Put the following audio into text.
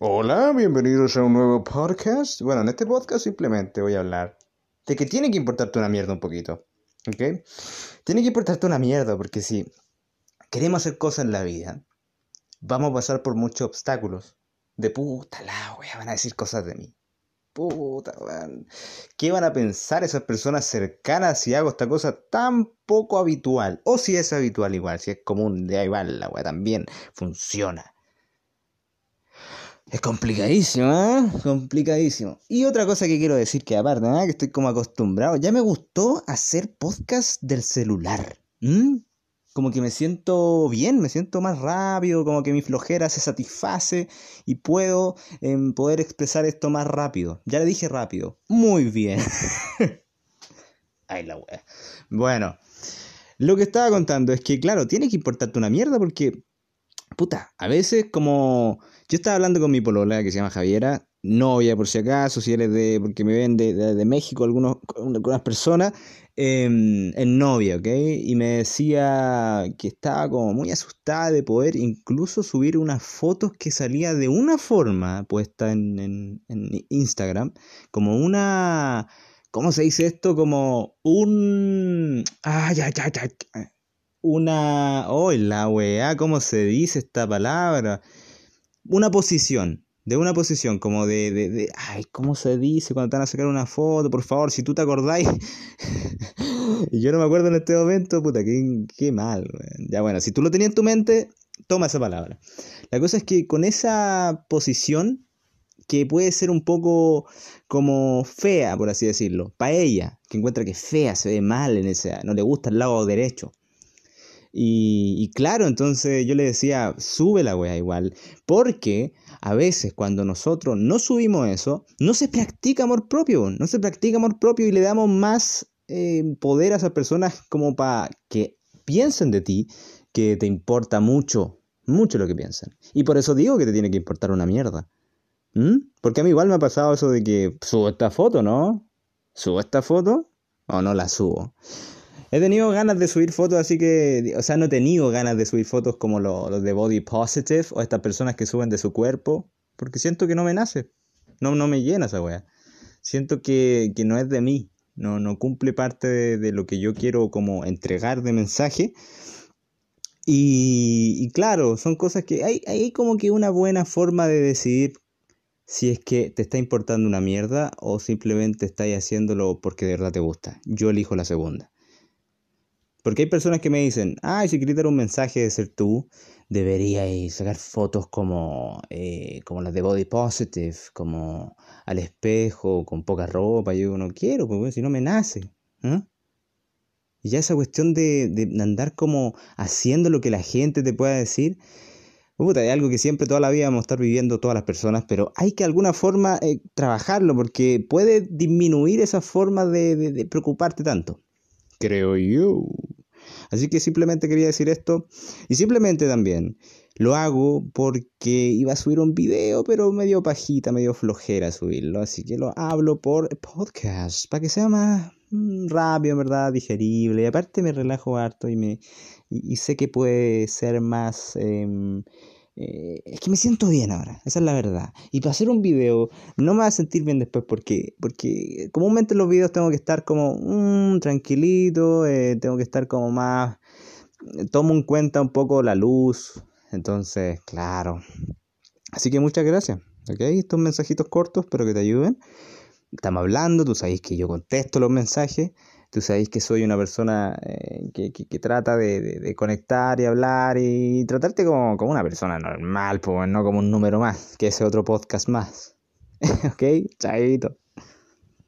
Hola, bienvenidos a un nuevo podcast. Bueno, en este podcast simplemente voy a hablar de que tiene que importarte una mierda un poquito. ¿Ok? Tiene que importarte una mierda porque si queremos hacer cosas en la vida, vamos a pasar por muchos obstáculos. De puta la wea, van a decir cosas de mí. Puta, weón. ¿Qué van a pensar esas personas cercanas si hago esta cosa tan poco habitual? O si es habitual igual, si es común, de ahí va la wea también funciona. Es complicadísimo, ¿eh? Complicadísimo. Y otra cosa que quiero decir que aparte, ¿eh? que estoy como acostumbrado, ya me gustó hacer podcast del celular. Como que me siento bien, me siento más rápido, como que mi flojera se satisface y puedo em, poder expresar esto más rápido. Ya le dije rápido. Muy bien. Ay, la wea. Bueno, lo que estaba contando es que, claro, tiene que importarte una mierda porque, puta, a veces como yo estaba hablando con mi polola, que se llama Javiera, novia por si acaso, si él es de, porque me ven de, México algunos, algunas personas, em, en novia, ¿ok? Y me decía que estaba como muy asustada de poder incluso subir unas fotos que salía de una forma puesta en, en, Instagram, como una... ¿Cómo se dice esto? Como un... Ay, ay, ay, ay. Una... Oh, la weá, ¿cómo se dice esta palabra? una posición, de una posición, como de, de, de, ay, ¿cómo se dice cuando te van a sacar una foto? Por favor, si tú te acordáis, y yo no me acuerdo en este momento, puta, qué, qué mal, ya bueno, si tú lo tenías en tu mente, toma esa palabra. La cosa es que con esa posición, que puede ser un poco como fea, por así decirlo, para ella, que encuentra que fea, se ve mal en ese, no le gusta el lado derecho. Y, claro, entonces yo le decía, sube la wea igual, porque a veces cuando nosotros no subimos eso, no se practica amor propio, no se practica amor propio y le damos más eh, poder a esas personas como para que piensen de ti, que te importa mucho, mucho lo que piensan. Y por eso digo que te tiene que importar una mierda. Porque a mí igual me ha pasado eso de que subo esta foto, ¿no? ¿Subo esta foto o no la subo? He tenido ganas de subir fotos, así que, o sea, no he tenido ganas de subir fotos como los, de Body Positive o estas personas que suben de su cuerpo, porque siento que no me nace, no, no me llena esa wea. Siento que, no es de mí, no, no cumple parte de, lo que yo quiero como entregar de mensaje. Y, claro, son cosas que hay, hay como que una buena forma de decidir si es que te está importando una mierda o simplemente estás haciéndolo porque de verdad te gusta. Yo elijo la segunda. Porque hay personas que me dicen, ay, si quieres dar un mensaje de ser tú, deberías sacar fotos como, eh, como las de Body Positive, como al espejo, con poca ropa. Yo no quiero, porque si no me nace. ¿eh? Y ya esa cuestión de, de, andar como haciendo lo que la gente te pueda decir, puta, es algo que siempre toda la vida vamos a estar viviendo todas las personas, pero hay que de alguna forma eh, trabajarlo porque puede disminuir esa forma de, de preocuparte tanto. Creo yo. Así que simplemente quería decir esto. Y simplemente también lo hago porque iba a subir un video, pero medio pajita, medio flojera subirlo. Así que lo hablo por podcast, para que sea más mm, rápido, ¿verdad? Digerible. Y aparte me relajo harto y, me, y, sé que puede ser más... Em, eh, es que me siento bien ahora, esa es la verdad. Y para hacer un video no me va a sentir bien después porque, porque comúnmente en los videos tengo que estar como mm, tranquilito, eh, tengo que estar como más... Tomo en cuenta un poco la luz, entonces, claro. Así que muchas gracias, ¿ok? Estos mensajitos cortos, espero que te ayuden. Estamos hablando, tú sabes que yo contesto los mensajes. Tú sabéis que soy una persona eh, que, que, trata de, de, conectar y hablar y tratarte como, como una persona normal, pues no como un número más, que ese otro podcast más. ¿Ok? Chaito.